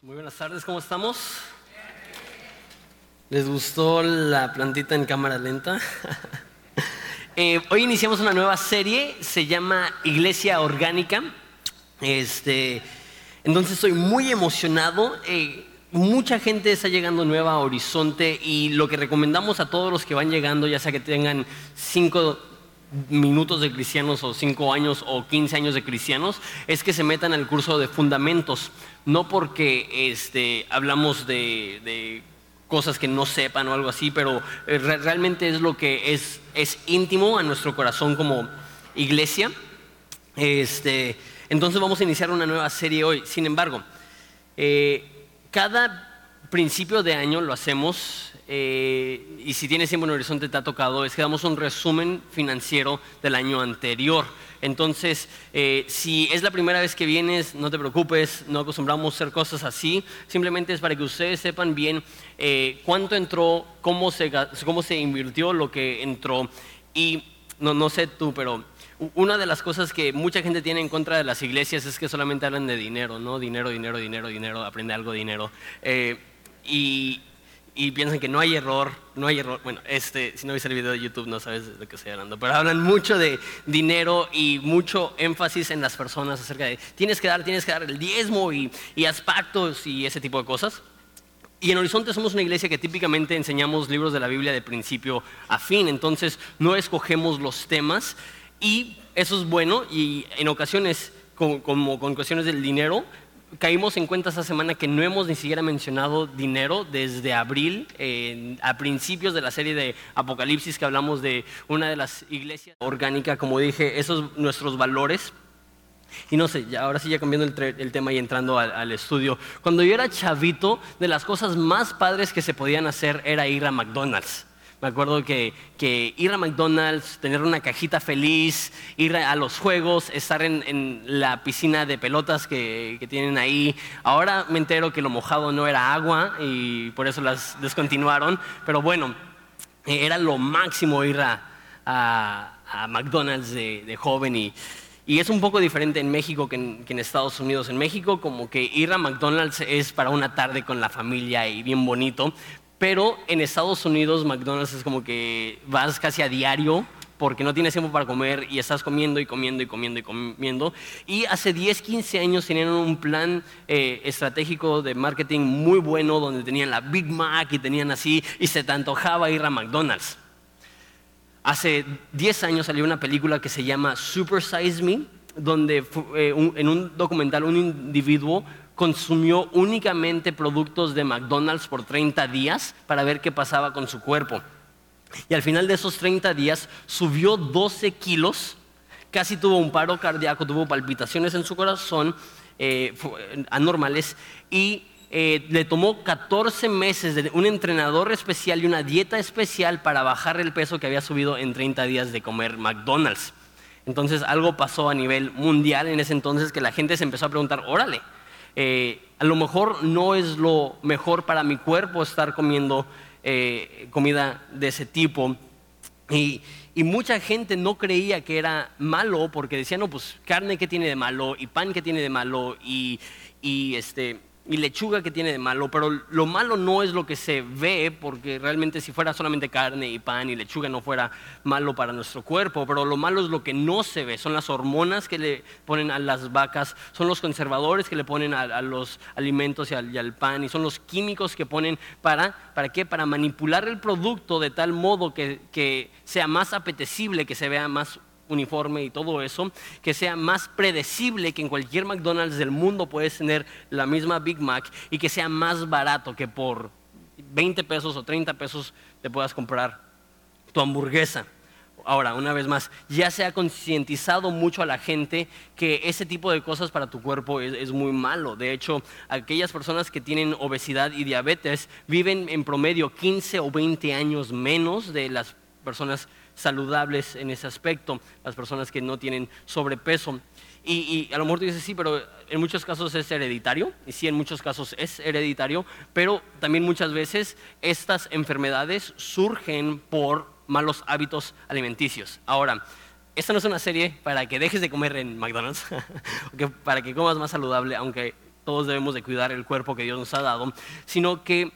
Muy buenas tardes, ¿cómo estamos? ¿Les gustó la plantita en cámara lenta? Eh, hoy iniciamos una nueva serie, se llama Iglesia Orgánica. Este, entonces estoy muy emocionado. Eh, mucha gente está llegando nueva a Horizonte y lo que recomendamos a todos los que van llegando, ya sea que tengan cinco minutos de cristianos o cinco años o 15 años de cristianos, es que se metan al curso de fundamentos. No porque este, hablamos de cosas que no sepan o algo así, pero eh, realmente es lo que es, es íntimo a nuestro corazón como iglesia. Este, entonces vamos a iniciar una nueva serie hoy. Sin embargo, eh, cada principio de año lo hacemos eh, y si tienes tiempo en Horizonte te ha tocado, es que damos un resumen financiero del año anterior. Entonces, eh, si es la primera vez que vienes, no te preocupes, no acostumbramos a hacer cosas así. Simplemente es para que ustedes sepan bien eh, cuánto entró, cómo se, cómo se invirtió lo que entró. Y no, no sé tú, pero una de las cosas que mucha gente tiene en contra de las iglesias es que solamente hablan de dinero, ¿no? Dinero, dinero, dinero, dinero, aprende algo, dinero. Eh, y, y piensan que no hay error, no hay error. Bueno, este, si no viste el video de YouTube no sabes de lo que estoy hablando, pero hablan mucho de dinero y mucho énfasis en las personas acerca de tienes que dar, tienes que dar el diezmo y, y haz pactos y ese tipo de cosas. Y en Horizonte somos una iglesia que típicamente enseñamos libros de la Biblia de principio a fin, entonces no escogemos los temas y eso es bueno y en ocasiones como con cuestiones del dinero caímos en cuenta esta semana que no hemos ni siquiera mencionado dinero desde abril, a principios de la serie de Apocalipsis que hablamos de una de las iglesias orgánicas, como dije, esos nuestros valores. Y no sé, ya, ahora sí ya cambiando el, tema y entrando al, estudio. Cuando yo era chavito, de las cosas más padres que se podían hacer era ir a McDonald's. Me acuerdo que, ir a McDonald's, tener una cajita feliz, ir a los juegos, estar en, la piscina de pelotas que, tienen ahí. Ahora me entero que lo mojado no era agua y por eso las descontinuaron. Pero bueno, era lo máximo ir a, McDonald's de, joven y... Y es un poco diferente en México que en, que en, Estados Unidos. En México como que ir a McDonald's es para una tarde con la familia y bien bonito, pero en Estados Unidos McDonald's es como que vas casi a diario porque no tienes tiempo para comer y estás comiendo y comiendo y comiendo y comiendo. Y hace 10, 15 años tenían un plan eh, estratégico de marketing muy bueno donde tenían la Big Mac y tenían así y se te antojaba ir a McDonald's. Hace 10 años salió una película que se llama Super Size Me, donde eh, en un documental un individuo consumió únicamente productos de McDonald's por 30 días para ver qué pasaba con su cuerpo. Y al final de esos 30 días subió 12 kilos, casi tuvo un paro cardíaco, tuvo palpitaciones en su corazón eh, anormales y eh, le tomó 14 meses de un entrenador especial y una dieta especial para bajar el peso que había subido en 30 días de comer McDonald's. Entonces algo pasó a nivel mundial en ese entonces que la gente se empezó a preguntar, órale, eh, a lo mejor no es lo mejor para mi cuerpo estar comiendo eh, comida de ese tipo. Y, mucha gente no creía que era malo porque decían, no, pues carne que tiene de malo y pan que tiene de malo y, y este, y lechuga que tiene de malo, pero lo malo no es lo que se ve, porque realmente si fuera solamente carne y pan y lechuga no fuera malo para nuestro cuerpo, pero lo malo es lo que no se ve, son las hormonas que le ponen a las vacas, son los conservadores que le ponen a, los alimentos y al, pan, y son los químicos que ponen para, ¿para qué? Para manipular el producto de tal modo que, que sea más apetecible, que se vea más uniforme y todo eso, que sea más predecible que en cualquier McDonald's del mundo puedes tener la misma Big Mac y que sea más barato que por 20 pesos o 30 pesos te puedas comprar tu hamburguesa. Ahora, una vez más, ya se ha concientizado mucho a la gente que ese tipo de cosas para tu cuerpo es, es, muy malo. De hecho, aquellas personas que tienen obesidad y diabetes viven en promedio 15 o 20 años menos de las personas saludables en ese aspecto, las personas que no tienen sobrepeso. Y, a lo mejor tú dices, sí, pero en muchos casos es hereditario, y sí, en muchos casos es hereditario, pero también muchas veces estas enfermedades surgen por malos hábitos alimenticios. Ahora, esta no es una serie para que dejes de comer en McDonald's, para que comas más saludable, aunque todos debemos de cuidar el cuerpo que Dios nos ha dado, sino que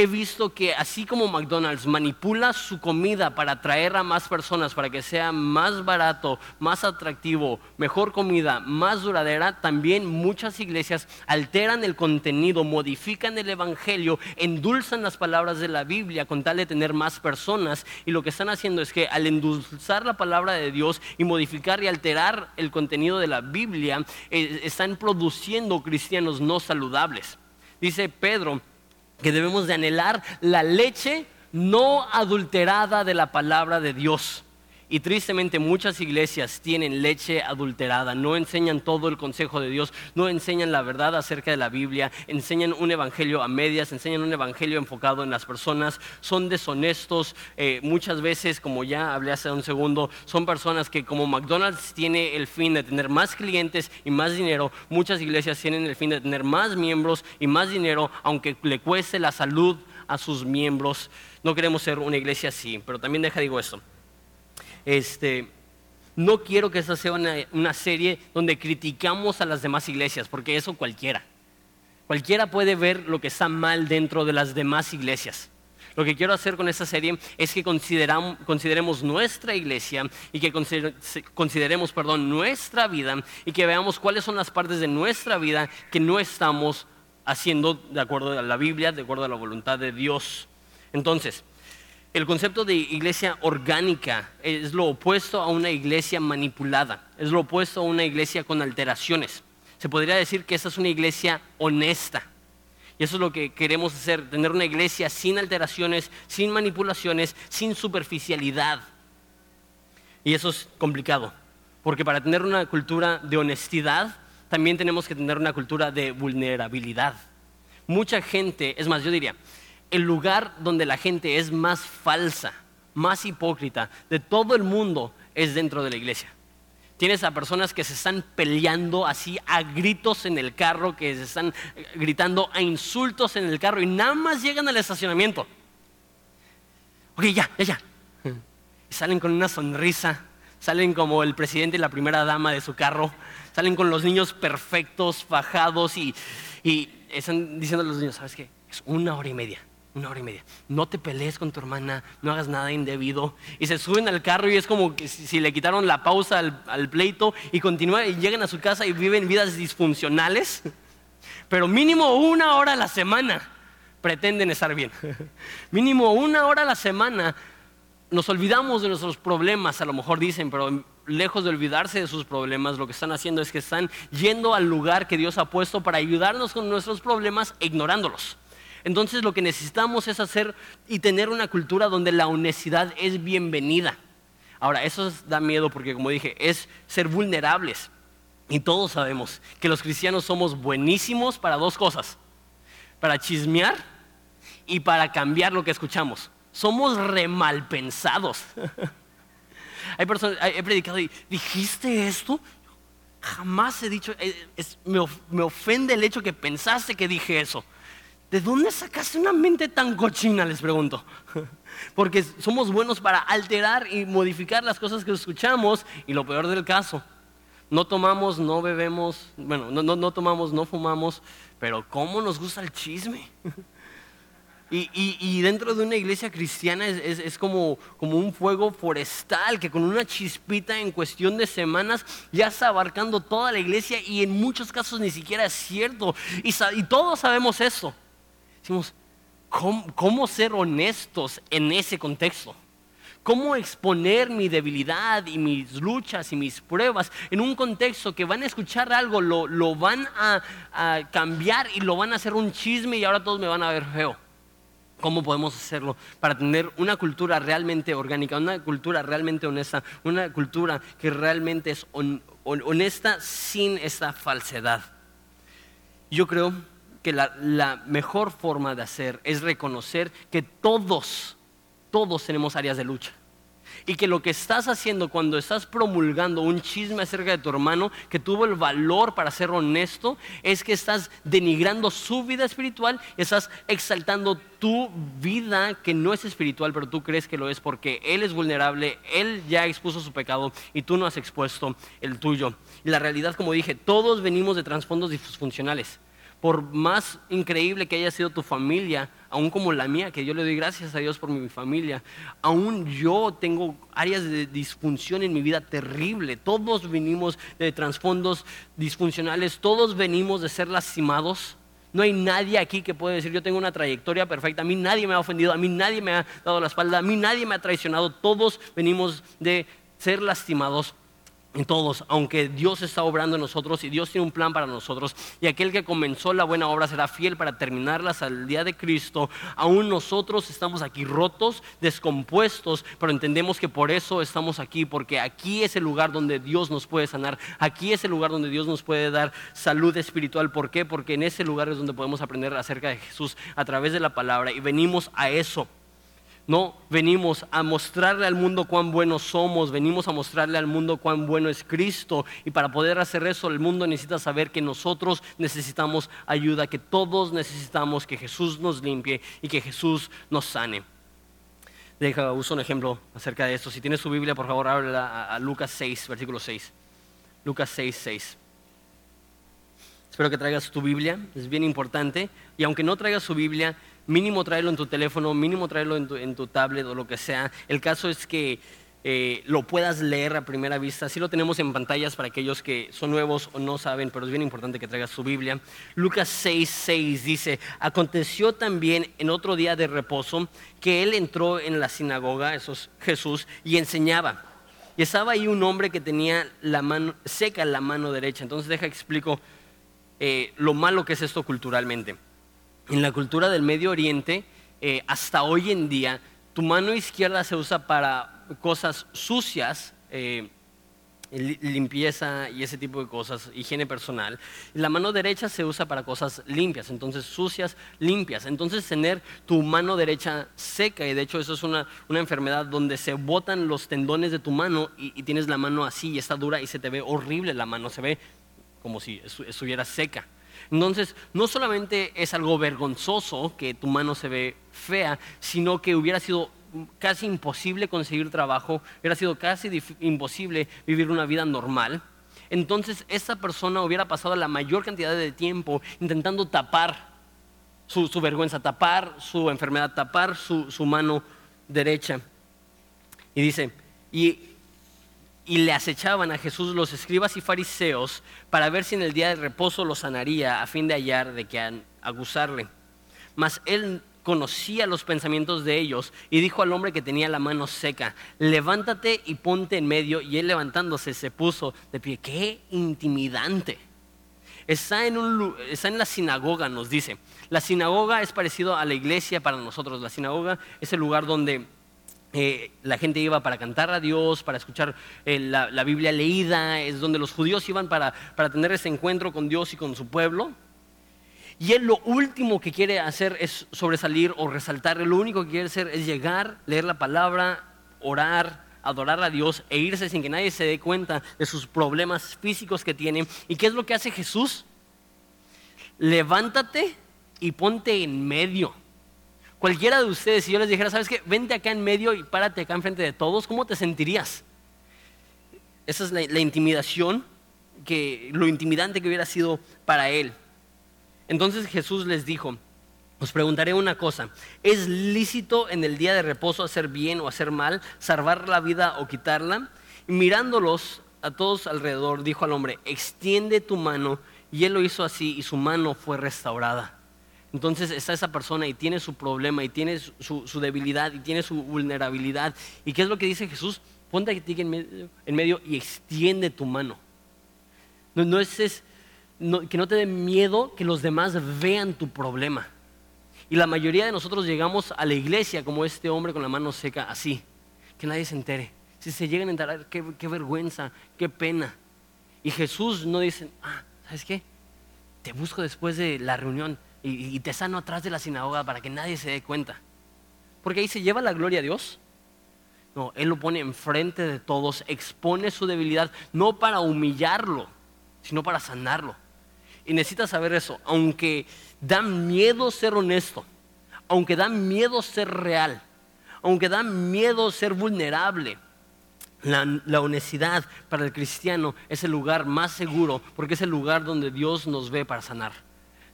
he visto que así como McDonald's manipula su comida para atraer a más personas, para que sea más barato, más atractivo, mejor comida, más duradera, también muchas iglesias alteran el contenido, modifican el Evangelio, endulzan las palabras de la Biblia con tal de tener más personas. Y lo que están haciendo es que al endulzar la palabra de Dios y modificar y alterar el contenido de la Biblia, eh, están produciendo cristianos no saludables. Dice Pedro, que debemos de anhelar la leche no adulterada de la palabra de Dios. Y tristemente muchas iglesias tienen leche adulterada, no enseñan todo el consejo de Dios, no enseñan la verdad acerca de la Biblia, enseñan un evangelio a medias, enseñan un evangelio enfocado en las personas, son deshonestos, eh, muchas veces, como ya hablé hace un segundo, son personas que como McDonald's tiene el fin de tener más clientes y más dinero, muchas iglesias tienen el fin de tener más miembros y más dinero, aunque le cueste la salud a sus miembros. No queremos ser una iglesia así, pero también deja digo esto. Este, no quiero que esa sea una, serie donde criticamos a las demás iglesias, porque eso cualquiera. Cualquiera puede ver lo que está mal dentro de las demás iglesias. Lo que quiero hacer con esta serie es que consideremos nuestra iglesia y que consideremos perdón, nuestra vida y que veamos cuáles son las partes de nuestra vida que no estamos haciendo de acuerdo a la Biblia, de acuerdo a la voluntad de Dios. Entonces, el concepto de iglesia orgánica es lo opuesto a una iglesia manipulada, es lo opuesto a una iglesia con alteraciones. Se podría decir que esa es una iglesia honesta. Y eso es lo que queremos hacer, tener una iglesia sin alteraciones, sin manipulaciones, sin superficialidad. Y eso es complicado, porque para tener una cultura de honestidad, también tenemos que tener una cultura de vulnerabilidad. Mucha gente, es más, yo diría, el lugar donde la gente es más falsa, más hipócrita de todo el mundo es dentro de la iglesia. Tienes a personas que se están peleando así a gritos en el carro, que se están gritando a insultos en el carro y nada más llegan al estacionamiento. Ok, ya, ya, ya. Y salen con una sonrisa, salen como el presidente y la primera dama de su carro, salen con los niños perfectos, fajados y están diciendo a los niños, ¿sabes qué? Es una hora y media una hora y media. No te pelees con tu hermana, no hagas nada indebido. Y se suben al carro y es como que si, le quitaron la pausa al, pleito y continúan y llegan a su casa y viven vidas disfuncionales. Pero mínimo una hora a la semana pretenden estar bien. mínimo una hora a la semana nos olvidamos de nuestros problemas, a lo mejor dicen, pero lejos de olvidarse de sus problemas, lo que están haciendo es que están yendo al lugar que Dios ha puesto para ayudarnos con nuestros problemas ignorándolos. Entonces lo que necesitamos es hacer y tener una cultura donde la honestidad es bienvenida. Ahora, eso da miedo porque, como dije, es ser vulnerables. Y todos sabemos que los cristianos somos buenísimos para dos cosas. Para chismear y para cambiar lo que escuchamos. Somos re mal pensados. Hay personas, he predicado y dijiste esto. Jamás he dicho, eh, me ofende el hecho que pensaste que dije eso. ¿De dónde sacaste una mente tan cochina? Les pregunto. Porque somos buenos para alterar y modificar las cosas que escuchamos y lo peor del caso, no tomamos, no bebemos, bueno, no, tomamos, no fumamos, pero ¿cómo nos gusta el chisme? Y, dentro de una iglesia cristiana es, como, como, un fuego forestal que con una chispita en cuestión de semanas ya está abarcando toda la iglesia y en muchos casos ni siquiera es cierto. Y, y todos sabemos eso. Decimos, ¿cómo, ser honestos en ese contexto? ¿Cómo exponer mi debilidad y mis luchas y mis pruebas en un contexto que van a escuchar algo, lo, van a, cambiar y lo van a hacer un chisme y ahora todos me van a ver feo? ¿Cómo podemos hacerlo para tener una cultura realmente orgánica, una cultura realmente honesta, una cultura que realmente es honesta sin esta falsedad? Yo creo que la, mejor forma de hacer es reconocer que todos, todos tenemos áreas de lucha. Y que lo que estás haciendo cuando estás promulgando un chisme acerca de tu hermano que tuvo el valor para ser honesto, es que estás denigrando su vida espiritual estás exaltando tu vida que no es espiritual, pero tú crees que lo es porque él es vulnerable, él ya expuso su pecado y tú no has expuesto el tuyo. Y la realidad, como dije, todos venimos de trasfondos disfuncionales. Por más increíble que haya sido tu familia, aún como la mía, que yo le doy gracias a Dios por mi familia, aún yo tengo áreas de disfunción en mi vida terrible. Todos venimos de trasfondos disfuncionales, todos venimos de ser lastimados. No hay nadie aquí que pueda decir yo tengo una trayectoria perfecta. A mí nadie me ha ofendido, a mí nadie me ha dado la espalda, a mí nadie me ha traicionado. Todos venimos de ser lastimados en todos, aunque Dios está obrando en nosotros y Dios tiene un plan para nosotros, y aquel que comenzó la buena obra será fiel para terminarlas al día de Cristo, aún nosotros estamos aquí rotos, descompuestos, pero entendemos que por eso estamos aquí, porque aquí es el lugar donde Dios nos puede sanar, aquí es el lugar donde Dios nos puede dar salud espiritual. ¿Por qué? Porque en ese lugar es donde podemos aprender acerca de Jesús a través de la palabra y venimos a eso no venimos a mostrarle al mundo cuán buenos somos, venimos a mostrarle al mundo cuán bueno es Cristo. Y para poder hacer eso, el mundo necesita saber que nosotros necesitamos ayuda, que todos necesitamos que Jesús nos limpie y que Jesús nos sane. Deja, uso un ejemplo acerca de esto. Si tienes su Biblia, por favor, ábrela a, a Lucas 6, versículo 6. Lucas 6, 6. Espero que traigas tu Biblia, es bien importante. Y aunque no traigas su Biblia, mínimo tráelo en tu teléfono, mínimo tráelo en tu, tablet o lo que sea. El caso es que eh, lo puedas leer a primera vista. Sí lo tenemos en pantallas para aquellos que son nuevos o no saben, pero es bien importante que traigas su Biblia. Lucas 6, 6 dice, aconteció también en otro día de reposo que él entró en la sinagoga, eso es Jesús, y enseñaba. Y estaba ahí un hombre que tenía la mano seca la mano derecha. Entonces deja explico eh, lo malo que es esto culturalmente en la cultura del Medio Oriente, eh, hasta hoy en día, tu mano izquierda se usa para cosas sucias, eh, limpieza y ese tipo de cosas, higiene personal. La mano derecha se usa para cosas limpias, entonces sucias, limpias. Entonces tener tu mano derecha seca, y de hecho eso es una, enfermedad donde se botan los tendones de tu mano y, tienes la mano así y está dura y se te ve horrible la mano, se ve como si estuviera seca. Entonces, no solamente es algo vergonzoso que tu mano se ve fea, sino que hubiera sido casi imposible conseguir trabajo, hubiera sido casi imposible vivir una vida normal. Entonces, esa persona hubiera pasado la mayor cantidad de tiempo intentando tapar su, vergüenza, tapar su enfermedad, tapar su, su mano derecha. Y dice, y y le acechaban a Jesús los escribas y fariseos para ver si en el día de reposo lo sanaría a fin de hallar de que acusarle. Mas él conocía los pensamientos de ellos y dijo al hombre que tenía la mano seca, levántate y ponte en medio. Y él levantándose se puso de pie. ¡Qué intimidante! Está en, un, está en la sinagoga, nos dice. La sinagoga es parecido a la iglesia para nosotros. La sinagoga es el lugar donde eh, la gente iba para cantar a Dios, para escuchar eh, la, Biblia leída, es donde los judíos iban para, para tener ese encuentro con Dios y con su pueblo. Y él lo último que quiere hacer es sobresalir o resaltar, lo único que quiere hacer es llegar, leer la palabra, orar, adorar a Dios e irse sin que nadie se dé cuenta de sus problemas físicos que tiene. ¿Y qué es lo que hace Jesús? Levántate y ponte en medio cualquiera de ustedes, si yo les dijera, ¿sabes qué? Vente acá en medio y párate acá enfrente de todos, ¿cómo te sentirías? Esa es la, intimidación, que, lo intimidante que hubiera sido para él. Entonces Jesús les dijo, os preguntaré una cosa, ¿es lícito en el día de reposo hacer bien o hacer mal, salvar la vida o quitarla? Y mirándolos a todos alrededor, dijo al hombre, extiende tu mano, y él lo hizo así, y su mano fue restaurada. Entonces está esa persona y tiene su problema y tiene su, debilidad y tiene su vulnerabilidad. ¿Y qué es lo que dice Jesús? Ponte en medio, en medio y extiende tu mano. No, es, que no te dé miedo que los demás vean tu problema. Y la mayoría de nosotros llegamos a la iglesia como este hombre con la mano seca, así, que nadie se entere. Si se llegan a enterar, qué, qué vergüenza, qué pena. Y Jesús no dice, ah, ¿sabes qué? Te busco después de la reunión y, te sano atrás de la sinagoga para que nadie se dé cuenta. Porque ahí se lleva la gloria a Dios. No, Él lo pone enfrente de todos, expone su debilidad, no para humillarlo, sino para sanarlo. Y necesitas saber eso, aunque da miedo ser honesto, aunque da miedo ser real, aunque da miedo ser vulnerable, la, la, honestidad para el cristiano es el lugar más seguro porque es el lugar donde Dios nos ve para sanar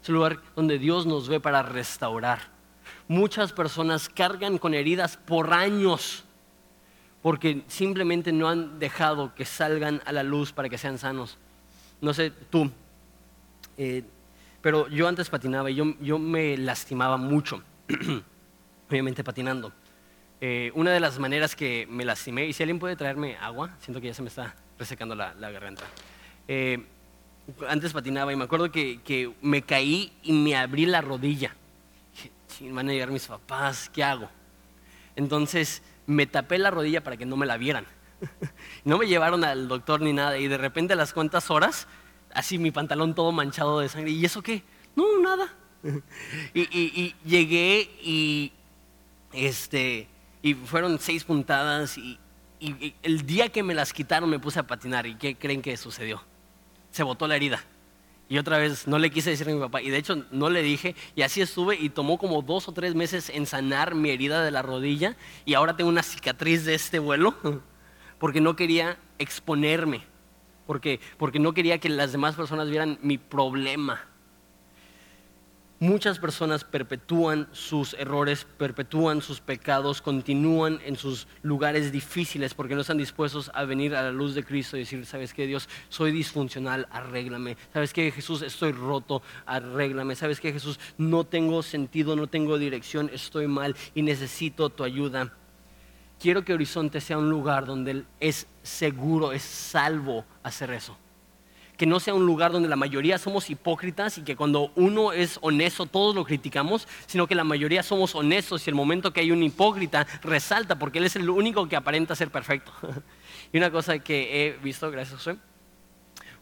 Es un lugar donde Dios nos ve para restaurar. Muchas personas cargan con heridas por años porque simplemente no han dejado que salgan a la luz para que sean sanos. No sé, tú, eh, pero yo antes patinaba y yo, yo me lastimaba mucho, obviamente patinando. Eh, una de las maneras que me lastimé, y si alguien puede traerme agua, siento que ya se me está resecando la, garganta. Eh, antes patinaba y me acuerdo que, que, me caí y me abrí la rodilla. Dije, van a llegar mis papás, ¿qué hago? Entonces me tapé la rodilla para que no me la vieran. No me llevaron al doctor ni nada y de repente a las cuantas horas, así mi pantalón todo manchado de sangre. ¿Y eso qué? No, nada. Y, llegué y, este, y fueron seis puntadas y, y el día que me las quitaron me puse a patinar. ¿Y qué creen que sucedió? Se botó la herida. Y otra vez no le quise decir a mi papá. Y de hecho no le dije. Y así estuve. Y tomó como dos o tres meses en sanar mi herida de la rodilla. Y ahora tengo una cicatriz de este vuelo. Porque no quería exponerme. Porque, porque no quería que las demás personas vieran mi problema. Muchas personas perpetúan sus errores, perpetúan sus pecados, continúan en sus lugares difíciles porque no están dispuestos a venir a la luz de Cristo y decir, ¿sabes qué Dios? Soy disfuncional, arréglame. ¿Sabes qué Jesús? Estoy roto, arréglame. ¿Sabes qué Jesús? No tengo sentido, no tengo dirección, estoy mal y necesito tu ayuda. Quiero que Horizonte sea un lugar donde es seguro, es salvo hacer eso que no sea un lugar donde la mayoría somos hipócritas y que cuando uno es honesto todos lo criticamos, sino que la mayoría somos honestos y el momento que hay un hipócrita resalta porque él es el único que aparenta ser perfecto. y una cosa que he visto, gracias José,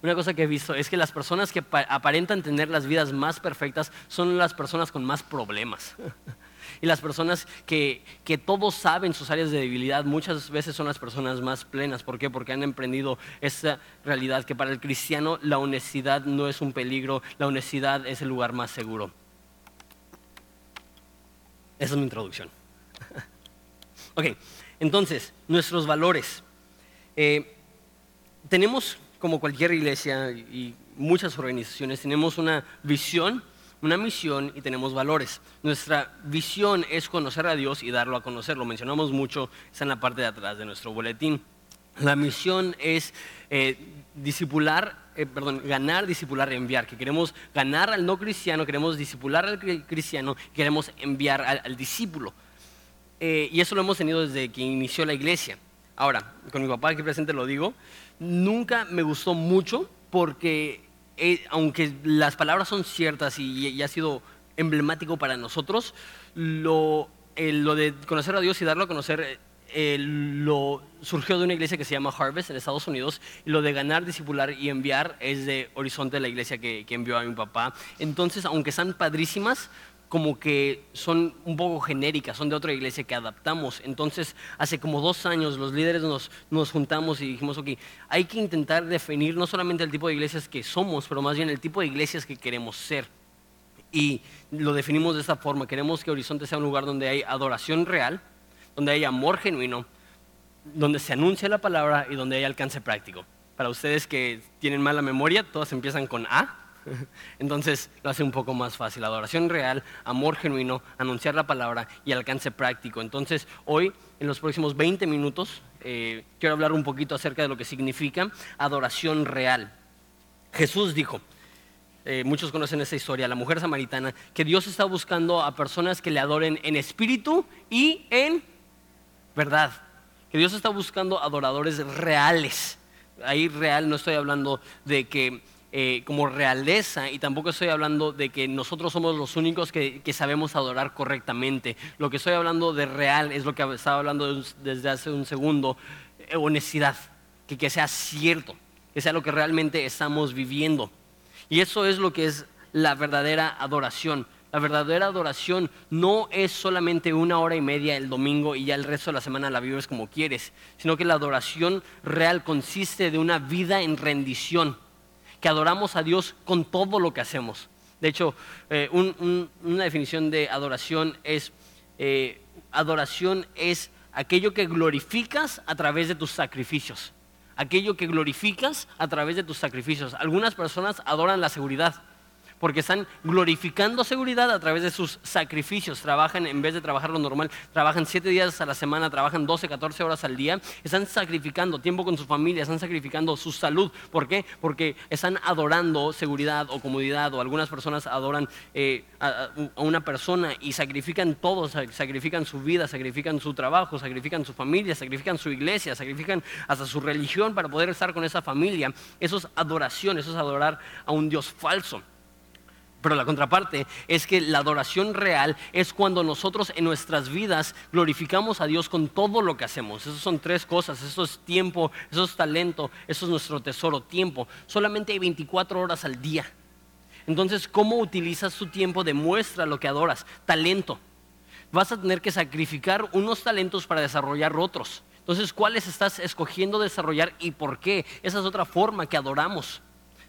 una cosa que he visto es que las personas que aparentan tener las vidas más perfectas son las personas con más problemas. Y las personas que, que todos saben sus áreas de debilidad muchas veces son las personas más plenas. ¿Por qué? Porque han emprendido esta realidad que para el cristiano la honestidad no es un peligro, la honestidad es el lugar más seguro. Esa es mi introducción. ok, entonces, nuestros valores. Eh, tenemos, como cualquier iglesia y muchas organizaciones, tenemos una visión una misión y tenemos valores. Nuestra visión es conocer a Dios y darlo a conocer. Lo mencionamos mucho, está en la parte de atrás de nuestro boletín. La misión es eh, eh perdón, ganar, disipular, enviar. Que queremos ganar al no cristiano, queremos disipular al cristiano, queremos enviar al, discípulo. Eh, y eso lo hemos tenido desde que inició la iglesia. Ahora, con mi papá aquí presente lo digo, nunca me gustó mucho porque eh, aunque las palabras son ciertas y, ha sido emblemático para nosotros, lo, de conocer a Dios y darlo a conocer eh, lo surgió de una iglesia que se llama Harvest en Estados Unidos y lo de ganar, discipular y enviar es de Horizonte, la iglesia que, que envió a mi papá. Entonces, aunque están padrísimas, como que son un poco genéricas, son de otra iglesia que adaptamos. Entonces, hace como dos años los líderes nos, nos, juntamos y dijimos, ok, hay que intentar definir no solamente el tipo de iglesias que somos, pero más bien el tipo de iglesias que queremos ser. Y lo definimos de esta forma, queremos que Horizonte sea un lugar donde hay adoración real, donde hay amor genuino, donde se anuncia la palabra y donde hay alcance práctico. Para ustedes que tienen mala memoria, todas empiezan con A, Entonces lo hace un poco más fácil. Adoración real, amor genuino, anunciar la palabra y alcance práctico. Entonces hoy, en los próximos 20 minutos, eh, quiero hablar un poquito acerca de lo que significa adoración real. Jesús dijo, eh, muchos conocen esa historia, la mujer samaritana, que Dios está buscando a personas que le adoren en espíritu y en verdad. Que Dios está buscando adoradores reales. Ahí real no estoy hablando de que eh, como realeza y tampoco estoy hablando de que nosotros somos los únicos que, sabemos adorar correctamente. Lo que estoy hablando de real es lo que estaba hablando desde hace un segundo, eh, honestidad, que, que sea cierto, que sea lo que realmente estamos viviendo. Y eso es lo que es la verdadera adoración. La verdadera adoración no es solamente una hora y media el domingo y ya el resto de la semana la vives como quieres, sino que la adoración real consiste de una vida en rendición que adoramos a Dios con todo lo que hacemos. De hecho, eh, una definición de adoración es, eh, adoración es aquello que glorificas a través de tus sacrificios. Aquello que glorificas a través de tus sacrificios. Algunas personas adoran la seguridad porque están glorificando seguridad a través de sus sacrificios. Trabajan, en vez de trabajar lo normal, trabajan siete días a la semana, trabajan 12, 14 horas al día. Están sacrificando tiempo con su familia, están sacrificando su salud. ¿Por qué? Porque están adorando seguridad o comodidad, o algunas personas adoran eh, a, una persona y sacrifican todo, sacrifican su vida, sacrifican su trabajo, sacrifican su familia, sacrifican su iglesia, sacrifican hasta su religión para poder estar con esa familia. Eso es adoración, eso es adorar a un Dios falso. Pero la contraparte es que la adoración real es cuando nosotros en nuestras vidas glorificamos a Dios con todo lo que hacemos. Esas son tres cosas. Eso es tiempo, eso es talento, eso es nuestro tesoro, tiempo. Solamente hay 24 horas al día. Entonces, ¿cómo utilizas tu tiempo? Demuestra lo que adoras. Talento. Vas a tener que sacrificar unos talentos para desarrollar otros. Entonces, ¿cuáles estás escogiendo desarrollar y por qué? Esa es otra forma que adoramos.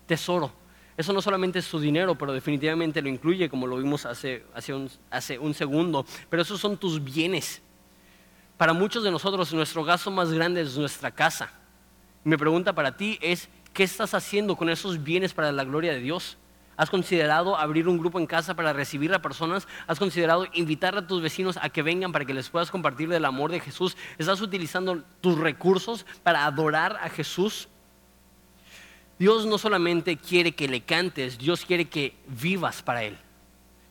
Tesoro eso no solamente es su dinero, pero definitivamente lo incluye, como lo vimos hace, un, segundo. Pero esos son tus bienes. Para muchos de nosotros, nuestro gasto más grande es nuestra casa. Mi pregunta para ti es, ¿qué estás haciendo con esos bienes para la gloria de Dios? ¿Has considerado abrir un grupo en casa para recibir a personas? ¿Has considerado invitar a tus vecinos a que vengan para que les puedas compartir del amor de Jesús? ¿Estás utilizando tus recursos para adorar a Jesús? Dios no solamente quiere que le cantes, Dios quiere que vivas para Él.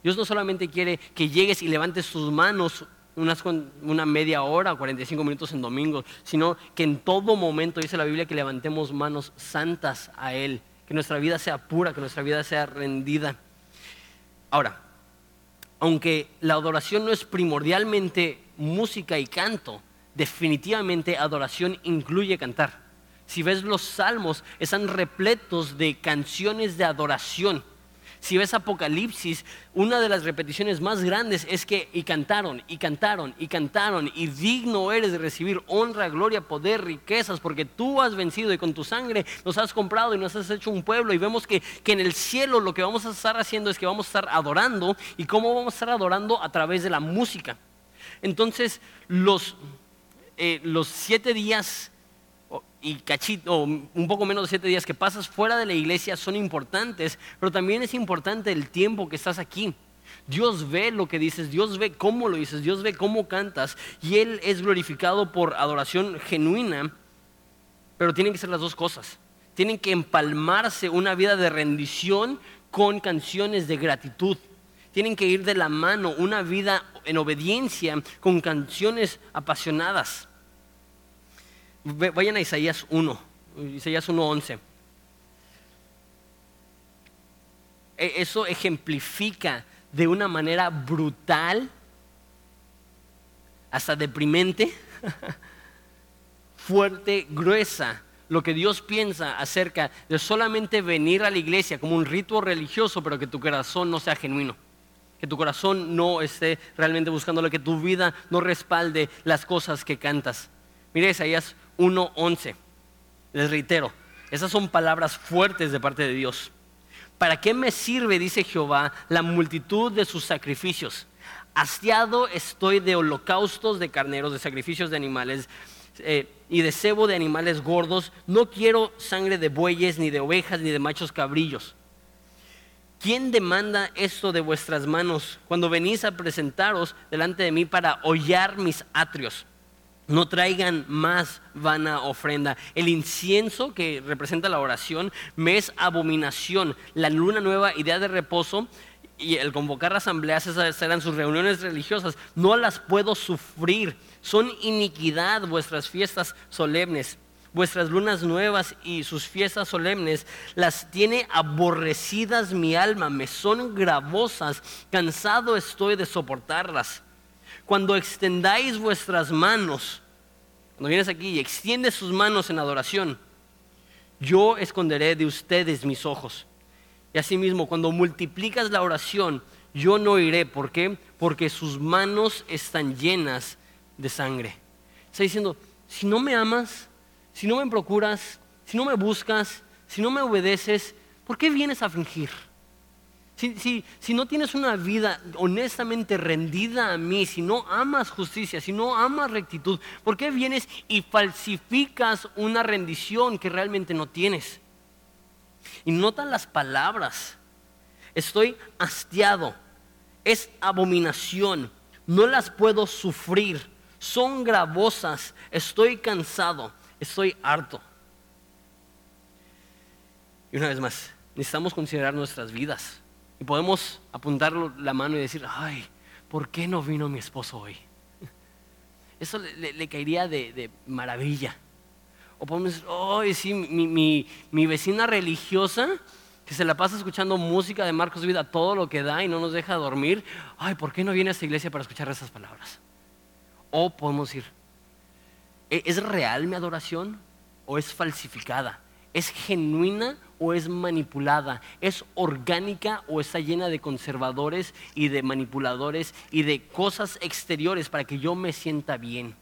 Dios no solamente quiere que llegues y levantes tus manos unas, una media hora o 45 minutos en domingo, sino que en todo momento dice la Biblia que levantemos manos santas a Él, que nuestra vida sea pura, que nuestra vida sea rendida. Ahora, aunque la adoración no es primordialmente música y canto, definitivamente adoración incluye cantar. Si ves los salmos, están repletos de canciones de adoración. Si ves Apocalipsis, una de las repeticiones más grandes es que y cantaron, y cantaron, y cantaron, y digno eres de recibir honra, gloria, poder, riquezas, porque tú has vencido y con tu sangre nos has comprado y nos has hecho un pueblo. Y vemos que, que en el cielo lo que vamos a estar haciendo es que vamos a estar adorando. ¿Y cómo vamos a estar adorando? A través de la música. Entonces, los, eh, los siete días y cachito, un poco menos de siete días que pasas fuera de la iglesia son importantes, pero también es importante el tiempo que estás aquí. Dios ve lo que dices, Dios ve cómo lo dices, Dios ve cómo cantas y Él es glorificado por adoración genuina, pero tienen que ser las dos cosas. Tienen que empalmarse una vida de rendición con canciones de gratitud. Tienen que ir de la mano una vida en obediencia con canciones apasionadas. Vayan a Isaías 1, Isaías 1.11. E, eso ejemplifica de una manera brutal, hasta deprimente, fuerte, gruesa, lo que Dios piensa acerca de solamente venir a la iglesia como un rito religioso, pero que tu corazón no sea genuino. Que tu corazón no esté realmente buscándolo, que tu vida no respalde las cosas que cantas. Mire Isaías 1.11. Les reitero, esas son palabras fuertes de parte de Dios. ¿Para qué me sirve, dice Jehová, la multitud de sus sacrificios? Hastiado estoy de holocaustos de carneros, de sacrificios de animales eh, y de cebo de animales gordos. No quiero sangre de bueyes, ni de ovejas, ni de machos cabrillos. ¿Quién demanda esto de vuestras manos cuando venís a presentaros delante de mí para hollar mis atrios? No traigan más vana ofrenda. El incienso que representa la oración me es abominación. La luna nueva, idea de reposo y el convocar asambleas, esas serán sus reuniones religiosas. No las puedo sufrir. Son iniquidad vuestras fiestas solemnes. Vuestras lunas nuevas y sus fiestas solemnes las tiene aborrecidas mi alma, me son gravosas, cansado estoy de soportarlas. Cuando extendáis vuestras manos, cuando vienes aquí y extiendes sus manos en adoración, yo esconderé de ustedes mis ojos. Y asimismo, cuando multiplicas la oración, yo no iré. ¿Por qué? Porque sus manos están llenas de sangre. Está diciendo, si no me amas, si no me procuras, si no me buscas, si no me obedeces, ¿por qué vienes a fingir? Si, no tienes una vida honestamente rendida a mí, si no amas justicia, si no amas rectitud, ¿por qué vienes y falsificas una rendición que realmente no tienes? Y notan las palabras. Estoy hastiado. Es abominación. No las puedo sufrir. Son gravosas. Estoy cansado. Estoy harto. Y una vez más, necesitamos considerar nuestras vidas. Y podemos apuntar la mano y decir, ay, ¿por qué no vino mi esposo hoy? Eso le, caería de, maravilla. O podemos decir, ay, sí, mi, mi vecina religiosa que se la pasa escuchando música de Marcos Vida todo lo que da y no nos deja dormir, ay, ¿por qué no viene a esta iglesia para escuchar esas palabras? O podemos decir, ¿e-, ¿es real mi adoración o es falsificada? ¿Es genuina o es manipulada? ¿Es orgánica o está llena de conservadores y de manipuladores y de cosas exteriores para que yo me sienta bien?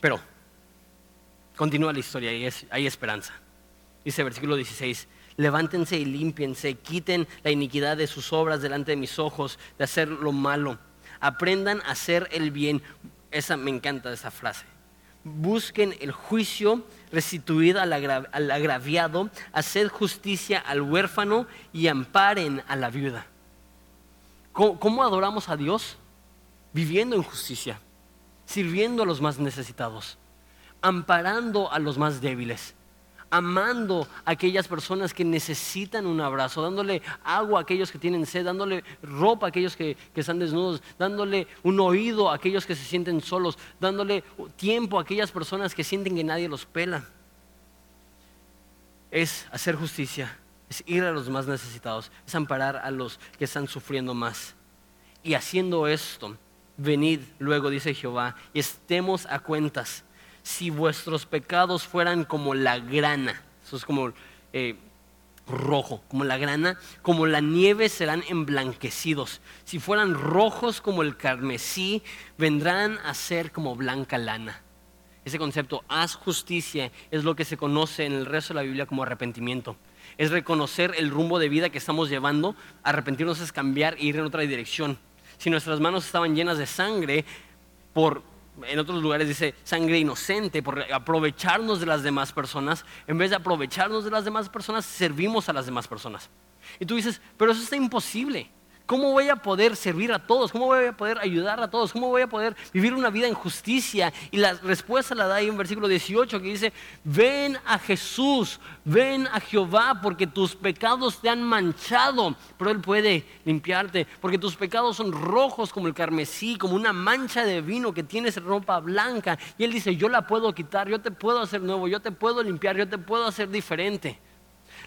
Pero, continúa la historia y hay esperanza. Dice versículo 16, levántense y límpiense, quiten la iniquidad de sus obras delante de mis ojos, de hacer lo malo. Aprendan a hacer el bien. Esa me encanta esa frase. Busquen el juicio, restituid al, agraviado, haced justicia al huérfano y amparen a la viuda. ¿Cómo adoramos a Dios? Viviendo en justicia, sirviendo a los más necesitados, amparando a los más débiles amando a aquellas personas que necesitan un abrazo, dándole agua a aquellos que tienen sed, dándole ropa a aquellos que, están desnudos, dándole un oído a aquellos que se sienten solos, dándole tiempo a aquellas personas que sienten que nadie los pela. Es hacer justicia, es ir a los más necesitados, es amparar a los que están sufriendo más. Y haciendo esto, venid luego, dice Jehová, y estemos a cuentas si vuestros pecados fueran como la grana, eso es como eh, rojo, como la grana, como la nieve serán emblanquecidos. Si fueran rojos como el carmesí, vendrán a ser como blanca lana. Ese concepto, haz justicia, es lo que se conoce en el resto de la Biblia como arrepentimiento. Es reconocer el rumbo de vida que estamos llevando. Arrepentirnos es cambiar e ir en otra dirección. Si nuestras manos estaban llenas de sangre por en otros lugares dice sangre inocente, por aprovecharnos de las demás personas, en vez de aprovecharnos de las demás personas, servimos a las demás personas. Y tú dices, pero eso está imposible. ¿Cómo voy a poder servir a todos? ¿Cómo voy a poder ayudar a todos? ¿Cómo voy a poder vivir una vida en justicia? Y la respuesta la da ahí en versículo 18 que dice, ven a Jesús, ven a Jehová, porque tus pecados te han manchado, pero Él puede limpiarte, porque tus pecados son rojos como el carmesí, como una mancha de vino que tienes ropa blanca. Y Él dice, yo la puedo quitar, yo te puedo hacer nuevo, yo te puedo limpiar, yo te puedo hacer diferente.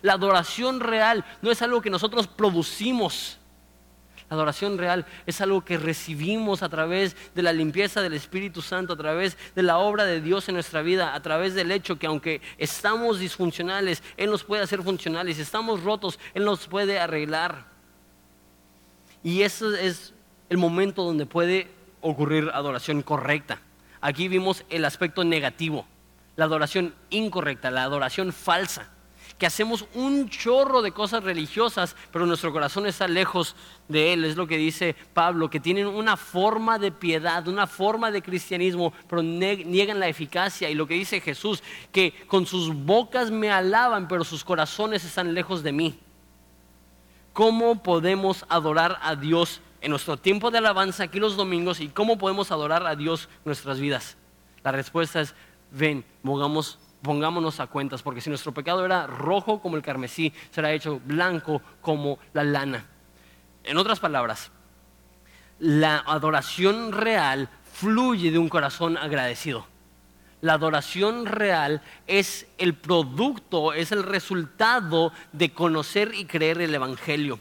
La adoración real no es algo que nosotros producimos la adoración real es algo que recibimos a través de la limpieza del Espíritu Santo, a través de la obra de Dios en nuestra vida, a través del hecho que aunque estamos disfuncionales, Él nos puede hacer funcionales. Estamos rotos, Él nos puede arreglar. Y ese es el momento donde puede ocurrir adoración correcta. Aquí vimos el aspecto negativo, la adoración incorrecta, la adoración falsa que hacemos un chorro de cosas religiosas, pero nuestro corazón está lejos de Él. Es lo que dice Pablo, que tienen una forma de piedad, una forma de cristianismo, pero niegan la eficacia. Y lo que dice Jesús, que con sus bocas me alaban, pero sus corazones están lejos de mí. ¿Cómo podemos adorar a Dios en nuestro tiempo de alabanza aquí los domingos y cómo podemos adorar a Dios en nuestras vidas? La respuesta es, ven, mogamos pongámonos a cuentas, porque si nuestro pecado era rojo como el carmesí, será hecho blanco como la lana. En otras palabras, la adoración real fluye de un corazón agradecido. La adoración real es el producto, es el resultado de conocer y creer el Evangelio.